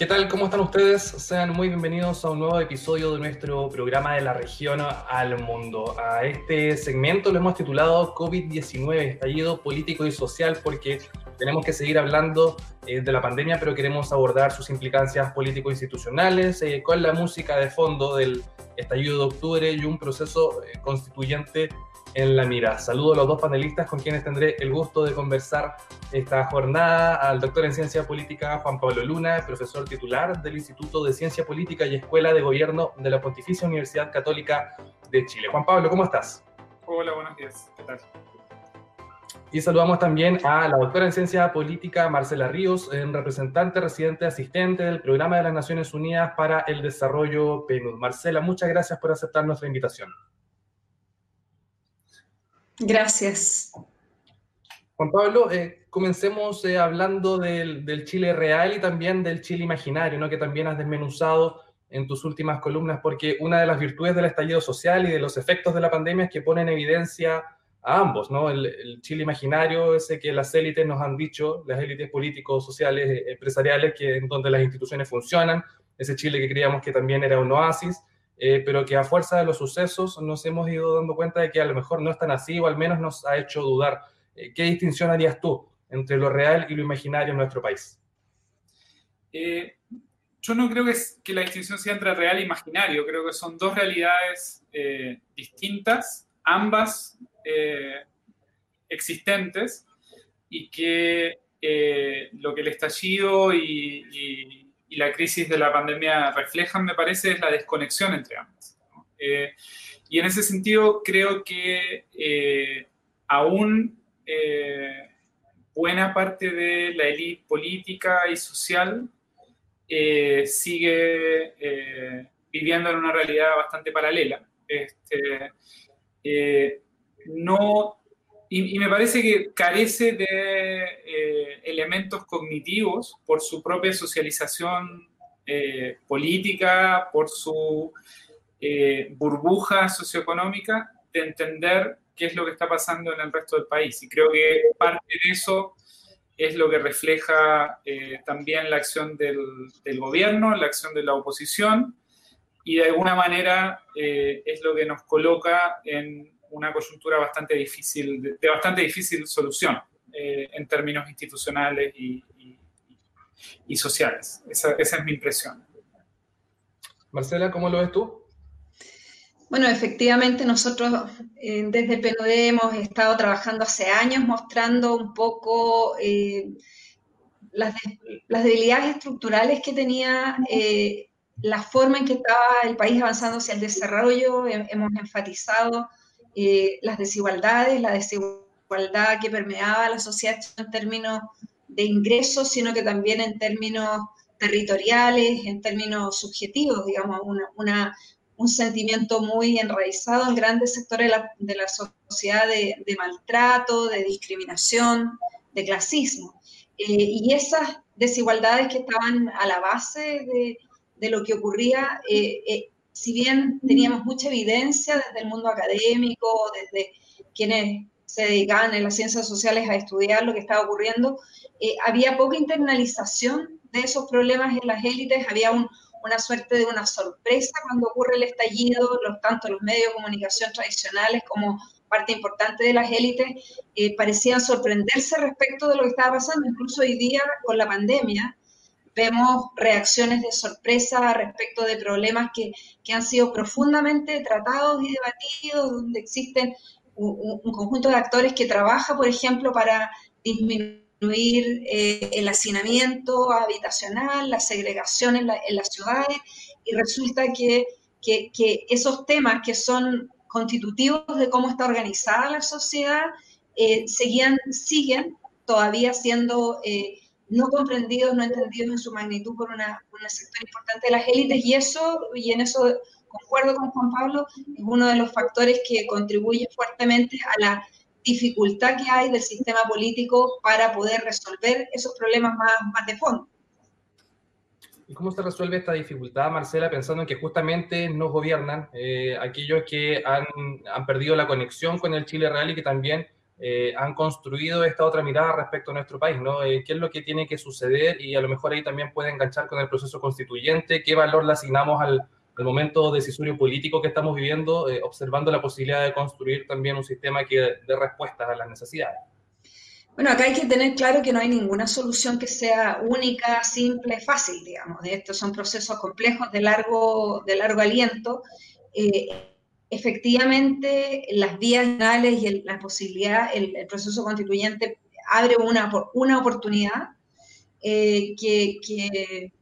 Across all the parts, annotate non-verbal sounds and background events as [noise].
¿Qué tal? ¿Cómo están ustedes? Sean muy bienvenidos a un nuevo episodio de nuestro programa de la región al mundo. A este segmento lo hemos titulado COVID-19, estallido político y social, porque tenemos que seguir hablando eh, de la pandemia, pero queremos abordar sus implicancias político-institucionales eh, con la música de fondo del estallido de octubre y un proceso eh, constituyente en la mira. Saludo a los dos panelistas con quienes tendré el gusto de conversar esta jornada, al doctor en Ciencia Política Juan Pablo Luna, profesor titular del Instituto de Ciencia Política y Escuela de Gobierno de la Pontificia Universidad Católica de Chile. Juan Pablo, ¿cómo estás? Hola, buenos días. ¿Qué tal? Y saludamos también a la doctora en Ciencia Política Marcela Ríos, representante residente asistente del Programa de las Naciones Unidas para el Desarrollo PNUD. Marcela, muchas gracias por aceptar nuestra invitación. Gracias. Juan Pablo, eh, comencemos eh, hablando del, Chile real y también del Chile imaginario, ¿no? que también has desmenuzado en tus últimas columnas, porque una de las virtudes del estallido social y de los efectos de la pandemia es que pone en evidencia a ambos, ¿no? El, Chile imaginario, ese que las élites nos han dicho, las élites políticos, sociales, eh, empresariales, que en donde las instituciones funcionan, ese Chile que creíamos que también era un oasis, eh, pero que a fuerza de los sucesos nos hemos ido dando cuenta de que a lo mejor no es tan así o al menos nos ha hecho dudar. Eh, ¿Qué distinción harías tú entre lo real y lo imaginario en nuestro país? Eh, yo no creo que, que, la distinción sea entre real e imaginario, creo que son dos realidades distintas, ambas existentes, y que lo que el estallido y la crisis de la pandemia reflejan, me parece, es la desconexión entre ambas. Eh, y en ese sentido, creo que eh, aún eh, buena parte de la élite política y social sigue viviendo en una realidad bastante paralela. Este, no y, me parece que carece de eh, elementos cognitivos por su propia socialización eh, política, por su eh, burbuja socioeconómica, de entender qué es lo que está pasando en el resto del país. Y creo que parte de eso es lo que refleja también la acción del, del, gobierno, la acción de la oposición, y de alguna manera es lo que nos coloca en una coyuntura bastante difícil, de, bastante difícil solución eh, en términos institucionales y, sociales. Esa, es mi impresión. Marcela, ¿cómo lo ves tú? Bueno, efectivamente nosotros eh, desde PNUD hemos estado trabajando hace años mostrando un poco eh, las, debilidades estructurales que tenía la forma en que estaba el país avanzando hacia el desarrollo. Hemos enfatizado eh, las desigualdades, la desigualdad que permeaba la sociedad en términos de ingresos, sino que también en términos territoriales, en términos subjetivos, digamos, una, un sentimiento muy enraizado en grandes sectores de la, sociedad de, maltrato, de discriminación, de clasismo. Eh, y esas desigualdades que estaban a la base de, de lo que ocurría eh, si bien teníamos mucha evidencia desde el mundo académico, desde quienes se dedicaban en las ciencias sociales a estudiar lo que estaba ocurriendo, eh, había poca internalización de esos problemas en las élites, había una suerte de una sorpresa cuando ocurre el estallido, los, tanto los medios de comunicación tradicionales como parte importante de las élites eh, parecían sorprenderse respecto de lo que estaba pasando, incluso hoy día con la pandemia, vemos reacciones de sorpresa respecto de problemas que, han sido profundamente tratados y debatidos, donde existen un, conjunto de actores que trabaja, por ejemplo, para disminuir eh, el hacinamiento habitacional, la segregación en, las ciudades, y resulta que, esos temas que son constitutivos de cómo está organizada la sociedad, eh, seguían, siguen todavía siendo eh, no comprendidos, no entendidos en su magnitud por una, un sector importante de las élites y eso, y en eso concuerdo con Juan Pablo, es uno de los factores que contribuye fuertemente a la dificultad que hay del sistema político para poder resolver esos problemas más, más de fondo. ¿Y cómo se resuelve esta dificultad, Marcela, pensando en que justamente nos gobiernan eh, aquellos que han, han, perdido la conexión con el Chile real y que también eh, han construido esta otra mirada respecto a nuestro país, ¿no? Eh, ¿Qué es lo que tiene que suceder? Y a lo mejor ahí también puede enganchar con el proceso constituyente, qué valor le asignamos al, momento decisorio político que estamos viviendo, eh, observando la posibilidad de construir también un sistema que dé respuestas a las necesidades. Bueno, acá hay que tener claro que no hay ninguna solución que sea única, simple, fácil, digamos. Estos son procesos complejos de largo, de largo aliento efectivamente las vías finales y la posibilidad, el, proceso constituyente abre una, una oportunidad eh, que,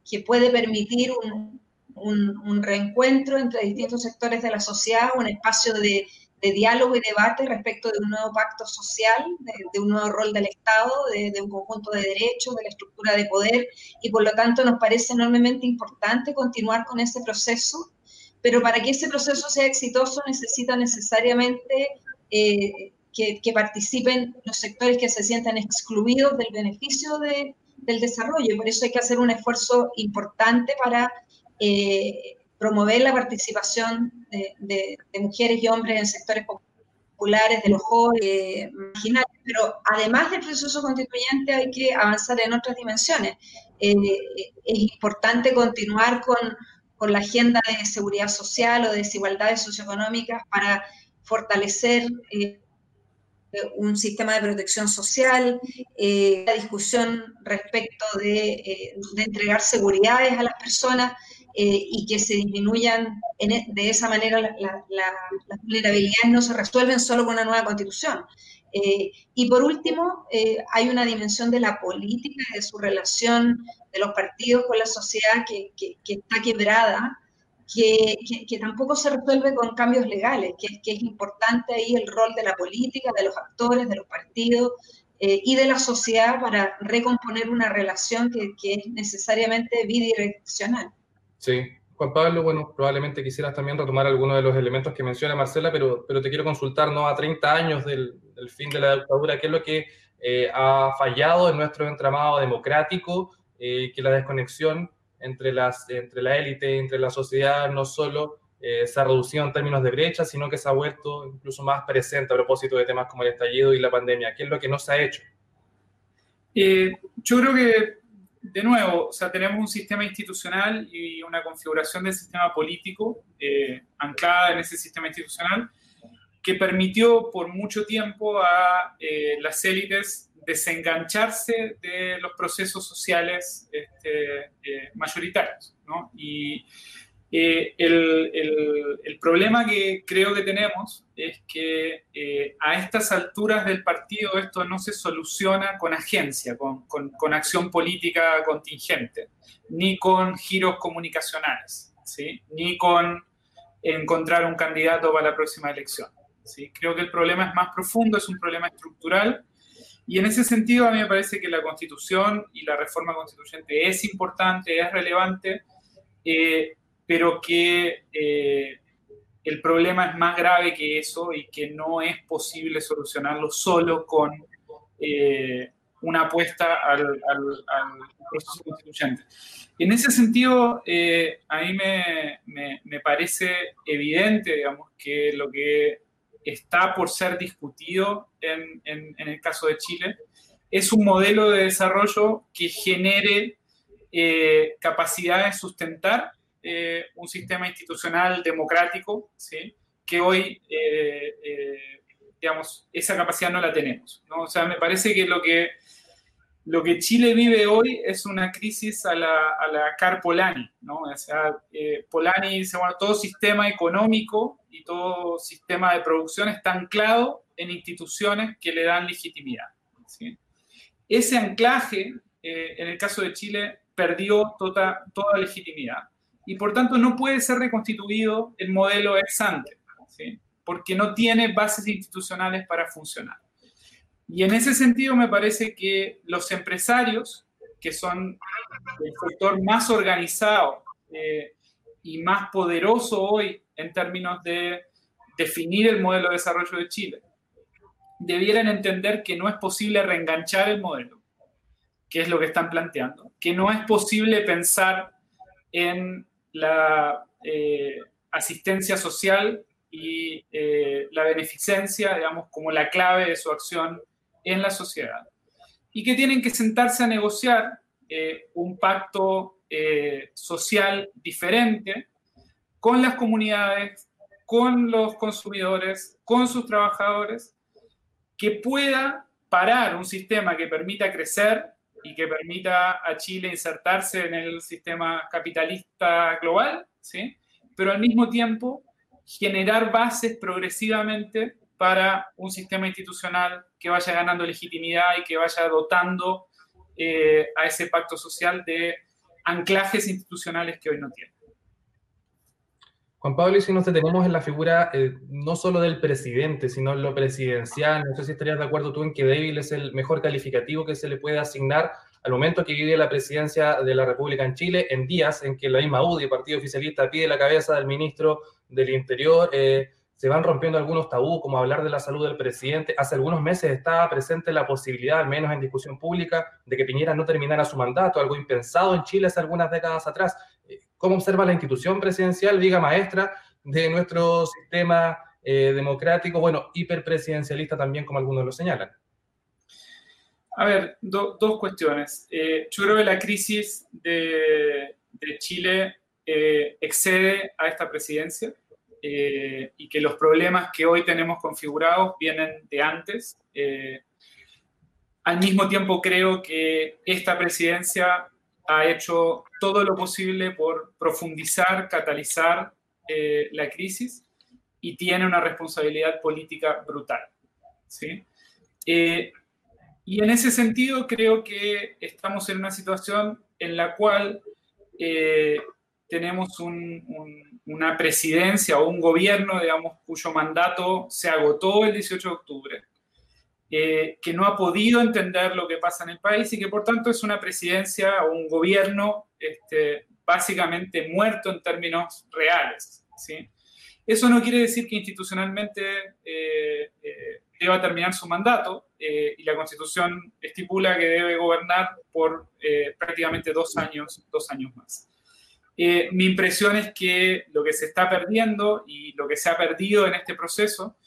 que, puede permitir un, un, reencuentro entre distintos sectores de la sociedad, un espacio de, de diálogo y debate respecto de un nuevo pacto social, de, un nuevo rol del Estado, de, de, un conjunto de derechos, de la estructura de poder, y por lo tanto nos parece enormemente importante continuar con ese proceso pero para que ese proceso sea exitoso necesita necesariamente eh, que, participen los sectores que se sientan excluidos del beneficio del desarrollo. Por eso hay que hacer un esfuerzo importante para eh, promover la participación de, mujeres y hombres en sectores populares, de los jóvenes, eh, marginales. Pero además del proceso constituyente hay que avanzar en otras dimensiones. es importante continuar con con la agenda de seguridad social o de desigualdades socioeconómicas para fortalecer eh, un sistema de protección social, eh, la discusión respecto de, eh, entregar seguridades a las personas y que se disminuyan e, de esa manera las vulnerabilidades no se resuelven solo con una nueva constitución. Y por último, hay una dimensión de la política de su relación de los partidos con la sociedad que, está quebrada, que, tampoco se resuelve con cambios legales, que, es importante ahí el rol de la política, de los actores, de los partidos eh, y de la sociedad para recomponer una relación que, es necesariamente bidireccional. Sí, Juan Pablo, bueno, probablemente quisieras también retomar algunos de los elementos que menciona Marcela, pero, pero te quiero consultar, ¿no? A 30 años del, fin de la dictadura, ¿qué es lo que eh, ha fallado en nuestro entramado democrático? Eh, que la desconexión entre, las, entre la élite, entre la sociedad, no solo eh, se ha reducido en términos de brecha, sino que se ha vuelto incluso más presente a propósito de temas como el estallido y la pandemia. ¿Qué es lo que no se ha hecho? Eh, yo creo que, de nuevo, o sea, tenemos un sistema institucional y una configuración del sistema político anclada en ese sistema institucional que permitió por mucho tiempo a las élites desengancharse de los procesos sociales este, eh, mayoritarios. ¿no? Eh, el, el, problema que creo que tenemos es que eh, a estas alturas del partido esto no se soluciona con agencia, con, con, con, acción política contingente, ni con giros comunicacionales, ¿sí? ni con encontrar un candidato para la próxima elección. ¿sí? Creo que el problema es más profundo, es un problema estructural y en ese sentido, a mí me parece que la constitución y la reforma constituyente es importante, es relevante, eh, pero que eh, el problema es más grave que eso y que no es posible solucionarlo solo con eh, una apuesta al, proceso constituyente. En ese sentido, a mí me, me, parece evidente, digamos, que lo que está por ser discutido en, el caso de Chile, es un modelo de desarrollo que genere eh, capacidad de sustentar eh, un sistema institucional democrático, ¿sí? que hoy, eh, digamos, esa capacidad no la tenemos. ¿no? O sea, me parece que lo que lo que Chile vive hoy es una crisis a la, a la Car Polani, ¿no? O sea, eh, Polani dice, bueno, todo sistema económico y todo sistema de producción está anclado en instituciones que le dan legitimidad. Ese anclaje, eh, en el caso de Chile, perdió toda, toda legitimidad y por tanto no puede ser reconstituido el modelo ex ante, porque no tiene bases institucionales para funcionar. Y en ese sentido me parece que los empresarios, que son el sector más organizado eh, y más poderoso hoy en términos de definir el modelo de desarrollo de Chile, debieran entender que no es posible reenganchar el modelo, que es lo que están planteando, que no es posible pensar en la eh, asistencia social y la beneficencia, digamos, como la clave de su acción en la sociedad. Y que tienen que sentarse a negociar un pacto social diferente con las comunidades, con los consumidores, con sus trabajadores, que pueda parar un sistema que permita crecer y que permita a Chile insertarse en el sistema capitalista global, ¿sí? pero al mismo tiempo generar bases progresivamente para un sistema institucional que vaya ganando legitimidad y que vaya dotando eh, a ese pacto social de anclajes institucionales que hoy no tiene. Juan Pablo, y si nos detenemos en la figura eh, no solo del presidente, sino en lo presidencial, no sé si estarías de acuerdo tú en que débil es el mejor calificativo que se le puede asignar al momento que vive la presidencia de la República en Chile, en días en que la misma UDI, Partido Oficialista, pide la cabeza del ministro del Interior, eh, se van rompiendo algunos tabús, como hablar de la salud del presidente. Hace algunos meses estaba presente la posibilidad, al menos en discusión pública, de que Piñera no terminara su mandato, algo impensado en Chile hace algunas décadas atrás. ¿Cómo observa la institución presidencial, viga maestra de nuestro sistema eh, democrático, bueno, hiperpresidencialista también, como algunos lo señalan? A ver, dos cuestiones. Eh, yo creo que la crisis de, Chile eh, excede a esta presidencia y que los problemas que hoy tenemos configurados vienen de antes. al mismo tiempo creo que esta presidencia ha hecho todo lo posible por profundizar, catalizar eh, la crisis y tiene una responsabilidad política brutal. ¿sí? Eh, y en ese sentido creo que estamos en una situación en la cual eh, tenemos una presidencia o un gobierno, digamos, cuyo mandato se agotó el 18 de octubre, eh, que no ha podido entender lo que pasa en el país y que por tanto es una presidencia o un gobierno este, básicamente muerto en términos reales. ¿sí? Eso no quiere decir que institucionalmente eh, eh, deba terminar su mandato y la Constitución estipula que debe gobernar por prácticamente dos años, dos años más. mi impresión es que lo que se está perdiendo y lo que se ha perdido en este proceso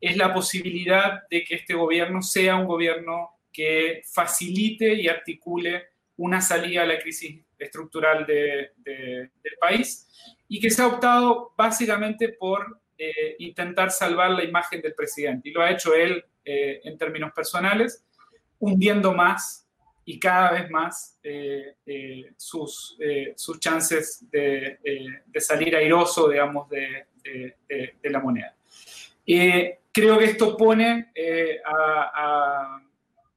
es la posibilidad de que este gobierno sea un gobierno que facilite y articule una salida a la crisis estructural del país y que se ha optado básicamente por eh, intentar salvar la imagen del presidente. Y lo ha hecho él eh, en términos personales, hundiendo más y cada vez más eh, sus, sus chances de, salir airoso, digamos, de, la moneda creo que esto pone, eh,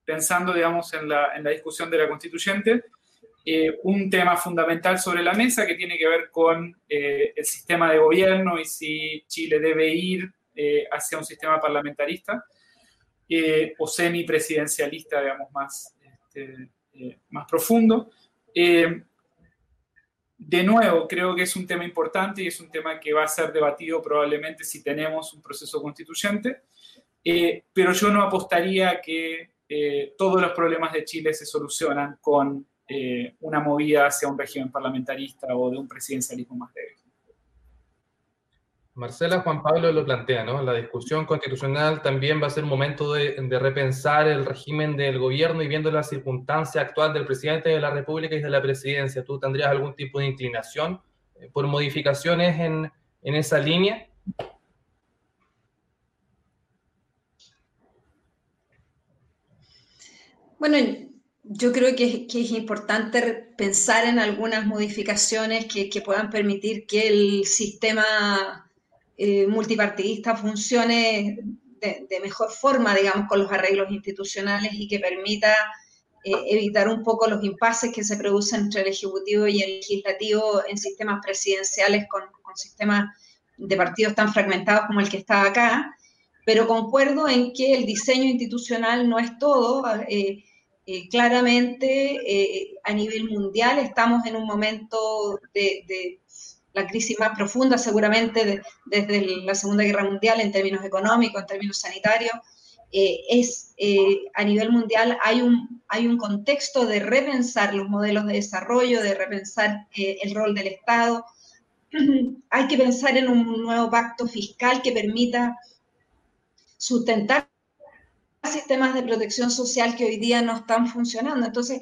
pensando, digamos, en la, discusión de la constituyente, eh, un tema fundamental sobre la mesa que tiene que ver con eh, el sistema de gobierno y si Chile debe ir hacia un sistema parlamentarista o semipresidencialista, digamos, más, este, más profundo de nuevo, creo que es un tema importante y es un tema que va a ser debatido probablemente si tenemos un proceso constituyente, eh, pero yo no apostaría que eh, todos los problemas de Chile se solucionan con eh, una movida hacia un régimen parlamentarista o de un presidencialismo más débil. Marcela Juan Pablo lo plantea, ¿no? La discusión constitucional también va a ser un momento de, repensar el régimen del gobierno y viendo la circunstancia actual del presidente de la República y de la presidencia. ¿Tú tendrías algún tipo de inclinación eh, por modificaciones en, esa línea? Bueno, yo creo que, es importante pensar en algunas modificaciones que, que puedan permitir que el sistema eh, multipartidista funcione de, mejor forma, digamos, con los arreglos institucionales y que permita eh, evitar un poco los impases que se producen entre el Ejecutivo y el Legislativo en sistemas presidenciales con, sistemas de partidos tan fragmentados como el que está acá, pero concuerdo en que el diseño institucional no es todo. Eh, claramente, a nivel mundial, estamos en un momento de la crisis más profunda seguramente desde la Segunda Guerra Mundial en términos económicos, en términos sanitarios. Eh, es eh, a nivel mundial hay un, hay un contexto de repensar los modelos de desarrollo, de repensar eh, el rol del Estado, [clears throat] hay que pensar en un nuevo pacto fiscal que permita sustentar sistemas de protección social que hoy día no están funcionando. Entonces,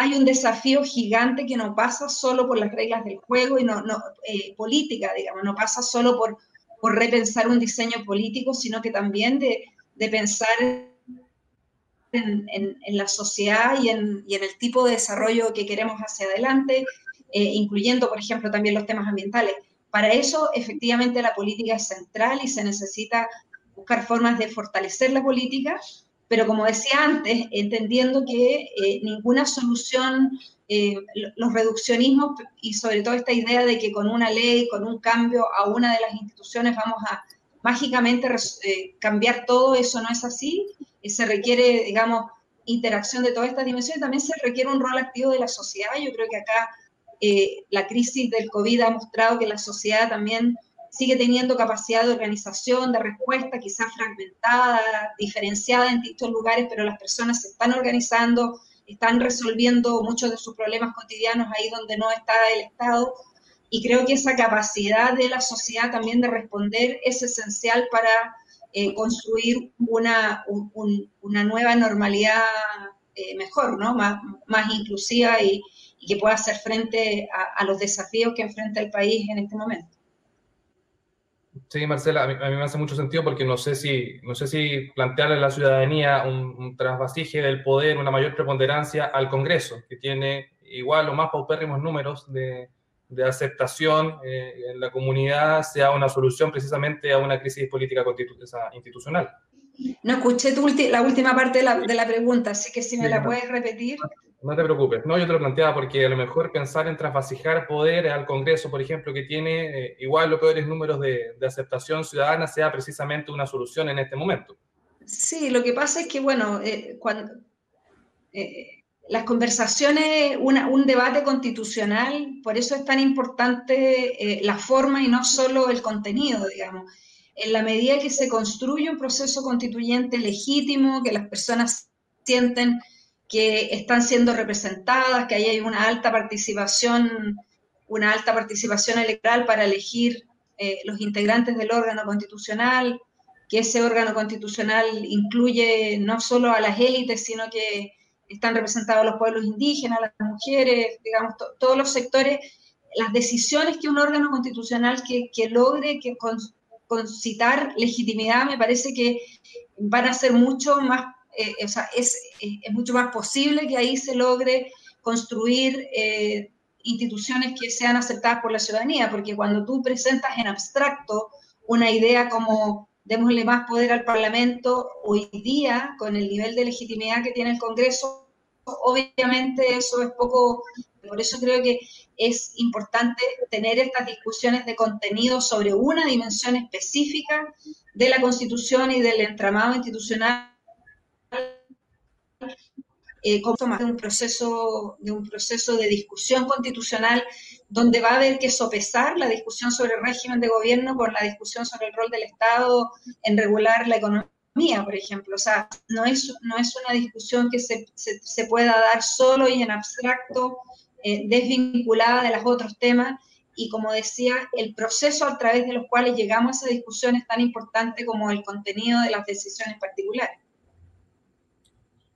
hay un desafío gigante que no pasa solo por las reglas del juego y no, no eh, política, digamos, no pasa solo por, por, repensar un diseño político, sino que también de, de pensar en, en, la sociedad y en, y en, el tipo de desarrollo que queremos hacia adelante, eh, incluyendo, por ejemplo, también los temas ambientales. Para eso, efectivamente, la política es central y se necesita buscar formas de fortalecer la política, pero como decía antes, entendiendo que eh, ninguna solución, eh, los reduccionismos y sobre todo esta idea de que con una ley, con un cambio a una de las instituciones vamos a mágicamente eh, cambiar todo, eso no es así, se requiere, digamos, interacción de todas estas dimensiones, también se requiere un rol activo de la sociedad, yo creo que acá la crisis del COVID ha mostrado que la sociedad también sigue teniendo capacidad de organización, de respuesta, quizás fragmentada, diferenciada en distintos lugares, pero las personas se están organizando, están resolviendo muchos de sus problemas cotidianos ahí donde no está el Estado. Y creo que esa capacidad de la sociedad también de responder es esencial para eh, construir una, una, nueva normalidad eh, mejor, ¿no? más, más inclusiva y, que pueda hacer frente a los desafíos que enfrenta el país en este momento. Sí, Marcela, a mí, me hace mucho sentido porque no sé si, no sé si plantearle a la ciudadanía un, un trasvasije del poder, una mayor preponderancia al Congreso, que tiene igual o más paupérrimos números de, de aceptación eh, en la comunidad, sea una solución precisamente a una crisis política institucional. No escuché tu la última parte de la, de la, pregunta, así que si me la puedes repetir. No te preocupes, no, yo te lo planteaba porque a lo mejor pensar en trasvasijar poder al Congreso, por ejemplo, que tiene eh, igual los peores números de, aceptación ciudadana, sea precisamente una solución en este momento. Sí, lo que pasa es que, bueno, eh, cuando eh, las conversaciones, un debate constitucional, por eso es tan importante la forma y no solo el contenido, digamos. En la medida que se construye un proceso constituyente legítimo, que las personas sienten que están siendo representadas, que ahí hay una alta participación, una alta participación electoral para elegir eh, los integrantes del órgano constitucional, que ese órgano constitucional incluye no solo a las élites, sino que están representados los pueblos indígenas, las mujeres, digamos, todos los sectores, las decisiones que un órgano constitucional que, que logre que concitar legitimidad, me parece que van a ser mucho más eh, o sea, es, eh, es, mucho más posible que ahí se logre construir eh, instituciones que sean aceptadas por la ciudadanía, porque cuando tú presentas en abstracto una idea como démosle más poder al Parlamento, hoy día, con el nivel de legitimidad que tiene el Congreso, obviamente eso es poco, por eso creo que es importante tener estas discusiones de contenido sobre una dimensión específica de la Constitución y del entramado institucional eh, de un proceso de un proceso de discusión constitucional donde va a haber que sopesar la discusión sobre el régimen de gobierno con la discusión sobre el rol del Estado en regular la economía, por ejemplo. O sea, no es, no es una discusión que se, se, pueda dar solo y en abstracto, eh, desvinculada de los otros temas. Y como decía, el proceso a través de los cuales llegamos a esa discusión es tan importante como el contenido de las decisiones particulares.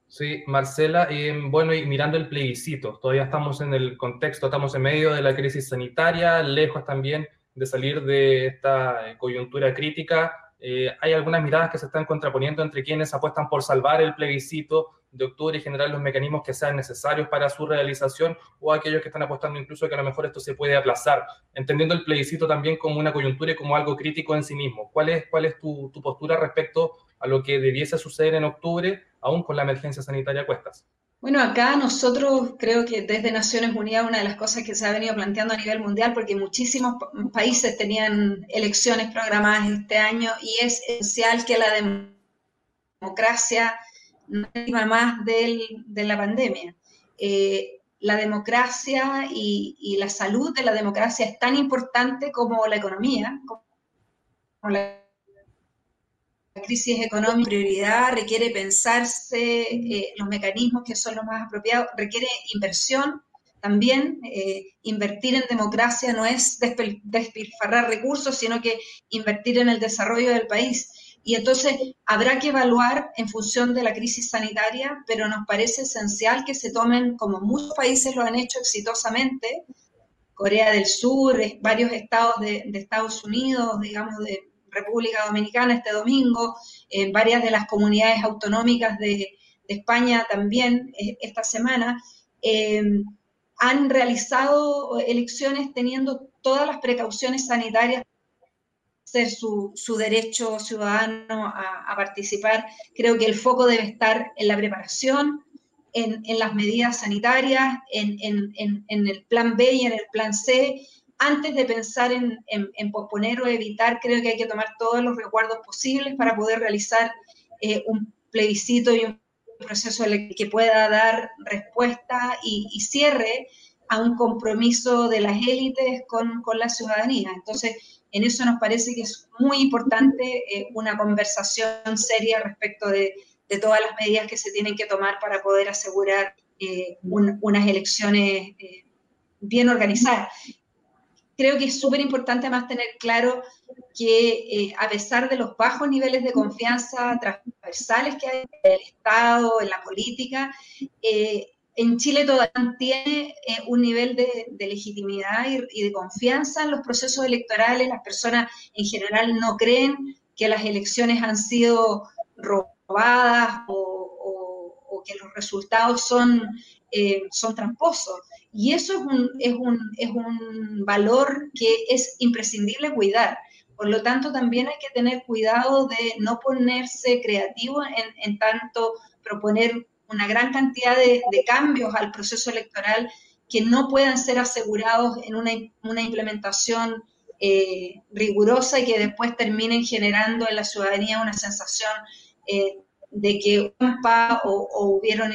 Sí, Marcela, bueno, y mirando el plebiscito, todavía estamos en el contexto, estamos en medio de la crisis sanitaria, lejos también de salir de esta eh, coyuntura crítica. Eh, hay algunas miradas que se están contraponiendo entre quienes apuestan por salvar el plebiscito de octubre y generar los mecanismos que sean necesarios para su realización o aquellos que están apostando incluso que a lo mejor esto se puede aplazar, entendiendo el plebiscito también como una coyuntura y como algo crítico en sí mismo. ¿Cuál es, cuál es tu, tu postura respecto a lo que debiese suceder en octubre, aún con la emergencia sanitaria a cuestas? Bueno, acá nosotros creo que desde Naciones Unidas una de las cosas que se ha venido planteando a nivel mundial, porque muchísimos países tenían elecciones programadas este año y es esencial que la democracia no más del, de la pandemia. Eh, la democracia y, y, la salud de la democracia es tan importante como la economía, como la la crisis económica prioridad, requiere pensarse eh, los mecanismos que son los más apropiados, requiere inversión, también invertir en democracia no es despilfarrar recursos, sino que invertir en el desarrollo del país. Y entonces habrá que evaluar en función de la crisis sanitaria, pero nos parece esencial que se tomen, como muchos países lo han hecho exitosamente, Corea del Sur, varios estados de, Estados Unidos, digamos, de República Dominicana este domingo, en varias de las comunidades autonómicas de, España también eh, esta semana, eh, han realizado elecciones teniendo todas las precauciones sanitarias ser su, derecho ciudadano a, participar. Creo que el foco debe estar en la preparación, en, las medidas sanitarias, en, el plan B y en el plan C. Antes de pensar en, posponer o evitar, creo que hay que tomar todos los recuerdos posibles para poder realizar eh, un plebiscito y un proceso que pueda dar respuesta y, cierre a un compromiso de las élites con, con la ciudadanía. Entonces, en eso nos parece que es muy importante eh, una conversación seria respecto de, todas las medidas que se tienen que tomar para poder asegurar eh, unas elecciones eh, bien organizadas. Creo que es súper importante además tener claro que a pesar de los bajos niveles de confianza transversales que hay en el Estado, en la política, en Chile todavía tiene eh, un nivel de, legitimidad y, de confianza en los procesos electorales. Las personas en general no creen que las elecciones han sido robadas o, que los resultados son, eh, son tramposos. Y eso es un, es, un, es un valor que es imprescindible cuidar. Por lo tanto, también hay que tener cuidado de no ponerse creativo en, en tanto proponer una gran cantidad de, cambios al proceso electoral que no puedan ser asegurados en una, implementación eh, rigurosa y que después terminen generando en la ciudadanía una sensación eh, de que o, o hubieron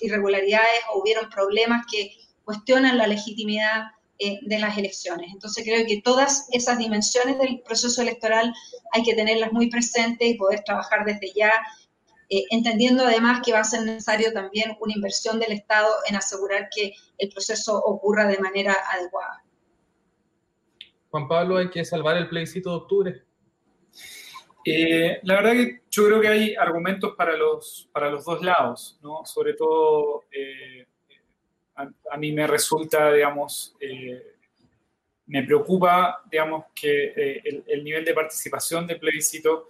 irregularidades o hubieron problemas que cuestionan la legitimidad eh, de las elecciones. Entonces creo que todas esas dimensiones del proceso electoral hay que tenerlas muy presentes y poder trabajar desde ya eh, entendiendo además que va a ser necesario también una inversión del Estado en asegurar que el proceso ocurra de manera adecuada. Juan Pablo, hay que salvar el plebiscito de octubre. Eh, la verdad que yo creo que hay argumentos para los, para los dos lados, ¿no? Sobre todo, eh, a, mí me resulta, digamos, me preocupa, digamos, que el, el, nivel de participación del plebiscito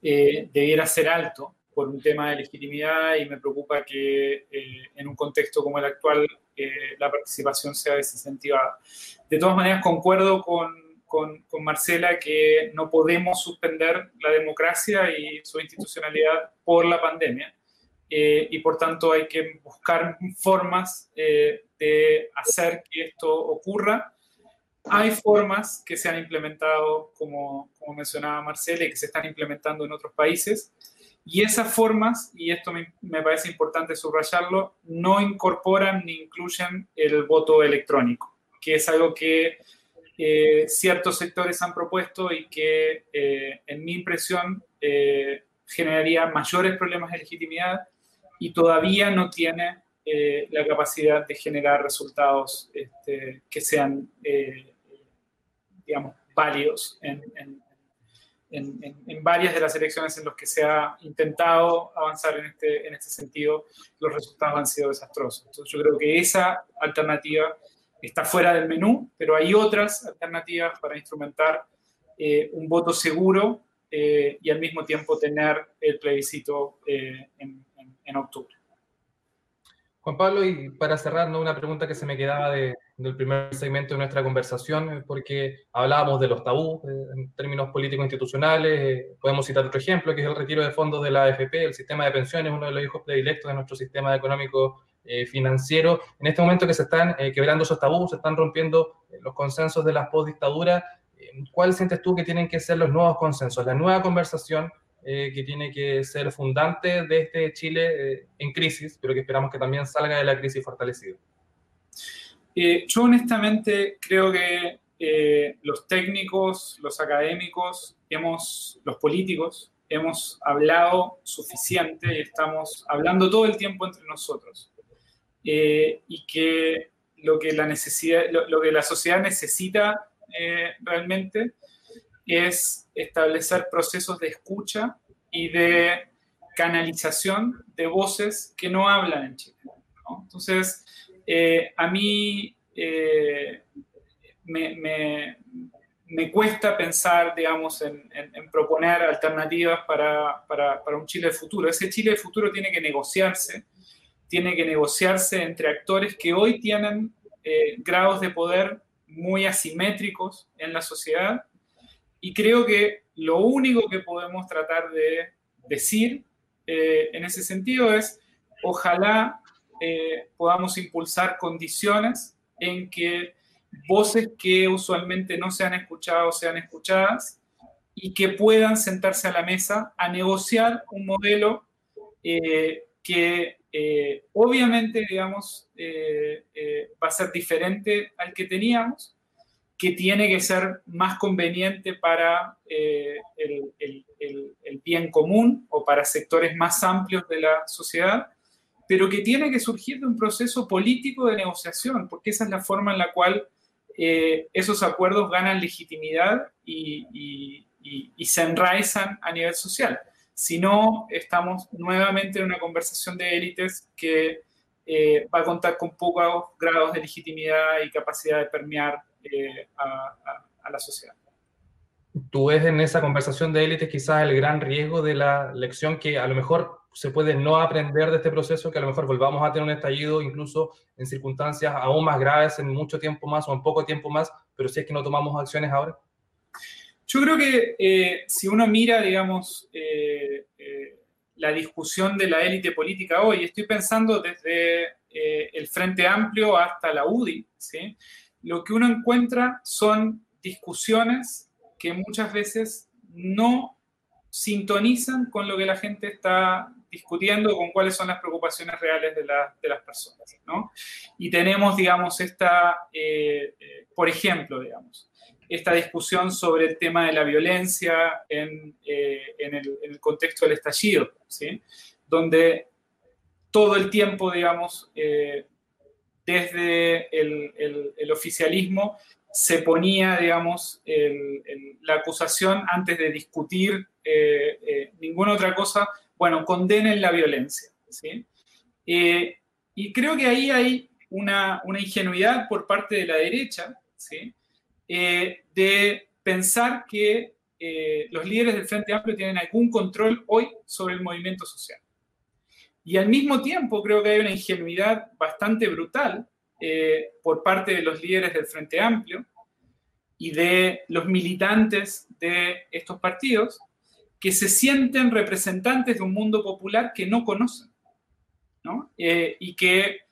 debiera ser alto, por un tema de legitimidad y me preocupa que eh, en un contexto como el actual eh, la participación sea desincentivada. De todas maneras, concuerdo con, con, Marcela que no podemos suspender la democracia y su institucionalidad por la pandemia eh, y por tanto hay que buscar formas de hacer que esto ocurra. Hay formas que se han implementado, como, como mencionaba Marcela, y que se están implementando en otros países. Y esas formas, y esto me, parece importante subrayarlo, no incorporan ni incluyen el voto electrónico, que es algo que eh, ciertos sectores han propuesto y que, eh, en mi impresión, eh, generaría mayores problemas de legitimidad y todavía no tiene la capacidad de generar resultados este, que sean, digamos, válidos en, en, en, varias de las elecciones en las que se ha intentado avanzar en este, en este sentido, los resultados han sido desastrosos. Entonces yo creo que esa alternativa está fuera del menú, pero hay otras alternativas para instrumentar eh, un voto seguro eh, y al mismo tiempo tener el plebiscito eh, en, en octubre. Juan Pablo, y para cerrar, una pregunta que se me quedaba del primer segmento de nuestra conversación, porque hablábamos de los tabús eh, en términos políticos institucionales, eh, podemos citar otro ejemplo, que es el retiro de fondos de la AFP, el sistema de pensiones, uno de los hijos predilectos de nuestro sistema económico eh, financiero. En este momento que se están quebrando esos tabús, se están rompiendo los consensos de las postdictaduras, ¿cuál sientes tú que tienen que ser los nuevos consensos, la nueva conversación eh, que tiene que ser fundante de este Chile eh, en crisis, pero que esperamos que también salga de la crisis fortalecido. Eh, yo honestamente creo que los técnicos, los académicos, hemos, los políticos, hemos hablado suficiente y estamos hablando todo el tiempo entre nosotros. y que lo que la, necesidad, lo, que la sociedad necesita eh, realmente es establecer procesos de escucha y de canalización de voces que no hablan en Chile. Entonces, eh, a mí eh, me, cuesta pensar, digamos, en, proponer alternativas para, para, un Chile de futuro. Ese Chile de futuro tiene que negociarse, tiene que negociarse entre actores que hoy tienen eh, grados de poder muy asimétricos en la sociedad. Y creo que lo único que podemos tratar de decir eh, en ese sentido es, ojalá eh, podamos impulsar condiciones en que voces que usualmente no se han escuchado sean escuchadas y que puedan sentarse a la mesa a negociar un modelo eh, que obviamente, digamos, va a ser diferente al que teníamos, que tiene que ser más conveniente para eh, el, bien común o para sectores más amplios de la sociedad, pero que tiene que surgir de un proceso político de negociación, porque esa es la forma en la cual eh, esos acuerdos ganan legitimidad y, se enraizan a nivel social. Si no, estamos nuevamente en una conversación de élites que eh, va a contar con pocos grados de legitimidad y capacidad de permear eh, a, la sociedad. Tú ves en esa conversación de élites quizás el gran riesgo de la lección que a lo mejor se puede no aprender de este proceso, que a lo mejor volvamos a tener un estallido incluso en circunstancias aún más graves en mucho tiempo más o en poco tiempo más, pero si es que no tomamos acciones ahora. Yo creo que eh, si uno mira, digamos, eh, la discusión de la élite política hoy, estoy pensando desde el Frente Amplio hasta la UDI, ¿sí? Lo que uno encuentra son discusiones que muchas veces no sintonizan con lo que la gente está discutiendo, con cuáles son las preocupaciones reales de, las personas. ¿no? Y tenemos, digamos, esta, eh, eh, por ejemplo, digamos, esta discusión sobre el tema de la violencia en, eh, el, contexto del estallido, ¿sí? donde todo el tiempo, digamos, desde el, oficialismo se ponía, digamos, la acusación antes de discutir eh, eh, ninguna otra cosa, bueno, condenen la violencia. ¿sí? Eh, y creo que ahí hay una, ingenuidad por parte de la derecha de pensar que los líderes del Frente Amplio tienen algún control hoy sobre el movimiento social. Y al mismo tiempo creo que hay una ingenuidad bastante brutal eh, por parte de los líderes del Frente Amplio y de los militantes de estos partidos que se sienten representantes de un mundo popular que no conocen, ¿no? Eh, y que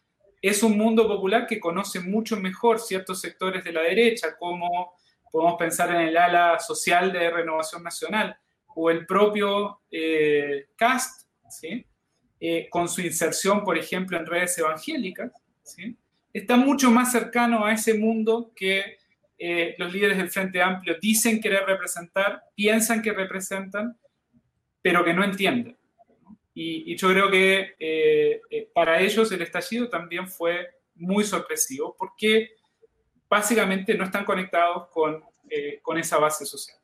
es un mundo popular que conoce mucho mejor ciertos sectores de la derecha, como podemos pensar en el ala social de Renovación Nacional o el propio eh, CAST, ¿sí? Eh, con su inserción, por ejemplo, en redes evangélicas, está mucho más cercano a ese mundo que eh, los líderes del Frente Amplio dicen querer representar, piensan que representan, pero que no entienden. Y, yo creo que eh, para ellos el estallido también fue muy sorpresivo, porque básicamente no están conectados con, con esa base social.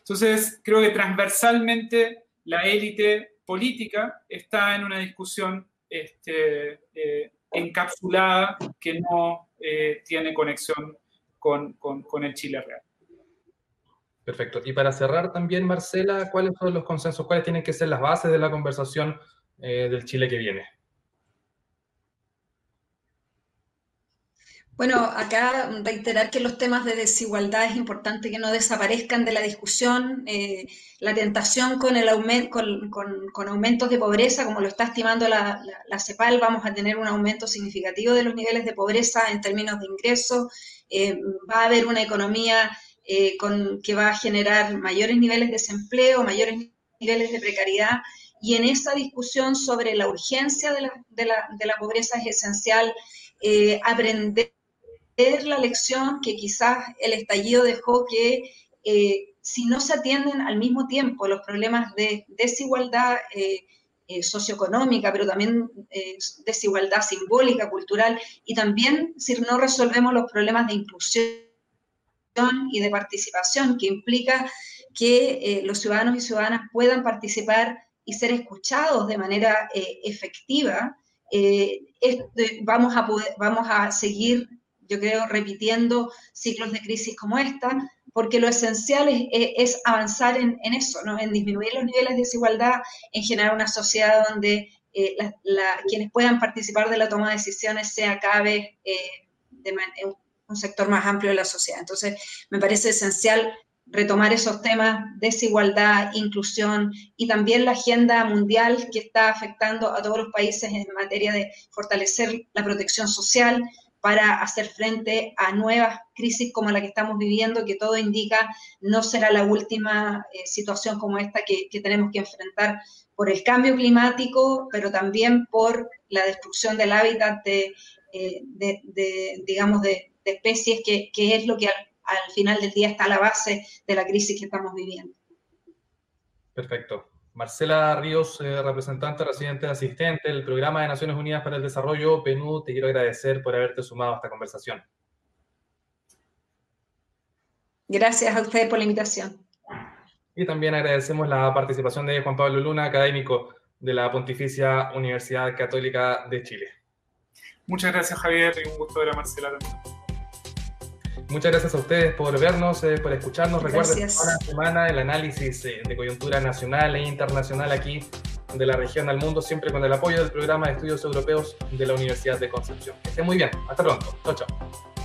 Entonces, creo que transversalmente la élite política está en una discusión este, eh, encapsulada que no eh, tiene conexión con, el Chile real. Perfecto. Y para cerrar también, Marcela, ¿cuáles son los consensos? ¿Cuáles tienen que ser las bases de la conversación eh, del Chile que viene? Bueno, acá reiterar que los temas de desigualdad es importante que no desaparezcan de la discusión. Eh, la tentación con, el con, aumentos de pobreza, como lo está estimando la, CEPAL, vamos a tener un aumento significativo de los niveles de pobreza en términos de ingresos. Eh, va a haber una economía eh, con, que va a generar mayores niveles de desempleo, mayores niveles de precariedad. Y en esa discusión sobre la urgencia de la pobreza es esencial aprender la lección que quizás el estallido dejó que eh, si no se atienden al mismo tiempo los problemas de desigualdad, eh, eh, socioeconómica, pero también desigualdad simbólica, cultural, y también si no resolvemos los problemas de inclusión y de participación, que implica que los ciudadanos y ciudadanas puedan participar y ser escuchados de manera efectiva, vamos, a vamos a seguir, yo creo, repitiendo ciclos de crisis como esta, porque lo esencial es, avanzar en, eso, ¿no? en disminuir los niveles de desigualdad, en generar una sociedad donde eh, quienes puedan participar de la toma de decisiones sea cada vez eh, un sector más amplio de la sociedad. Entonces, me parece esencial retomar esos temas, desigualdad, inclusión y también la agenda mundial que está afectando a todos los países en materia de fortalecer la protección social, para hacer frente a nuevas crisis como la que estamos viviendo, que todo indica no será la última eh, situación como esta que, tenemos que enfrentar por el cambio climático, pero también por la destrucción del hábitat de, eh, digamos, de, especies, que, es lo que al final del día está a la base de la crisis que estamos viviendo. Perfecto. Marcela Ríos, eh, representante residente asistente del Programa de Naciones Unidas para el Desarrollo, PNU, te quiero agradecer por haberte sumado a esta conversación. Gracias a ustedes por la invitación. Y también agradecemos la participación de Juan Pablo Luna, académico de la Pontificia Universidad Católica de Chile. Muchas gracias, Javier, y un gusto ver a Marcela también. Muchas gracias a ustedes por vernos, eh, por escucharnos. Recuerden, una semana el análisis eh, de coyuntura nacional e internacional aquí de la región al mundo, siempre con el apoyo del programa de estudios europeos de la Universidad de Concepción. Que estén muy bien. Hasta pronto. Chao, chao.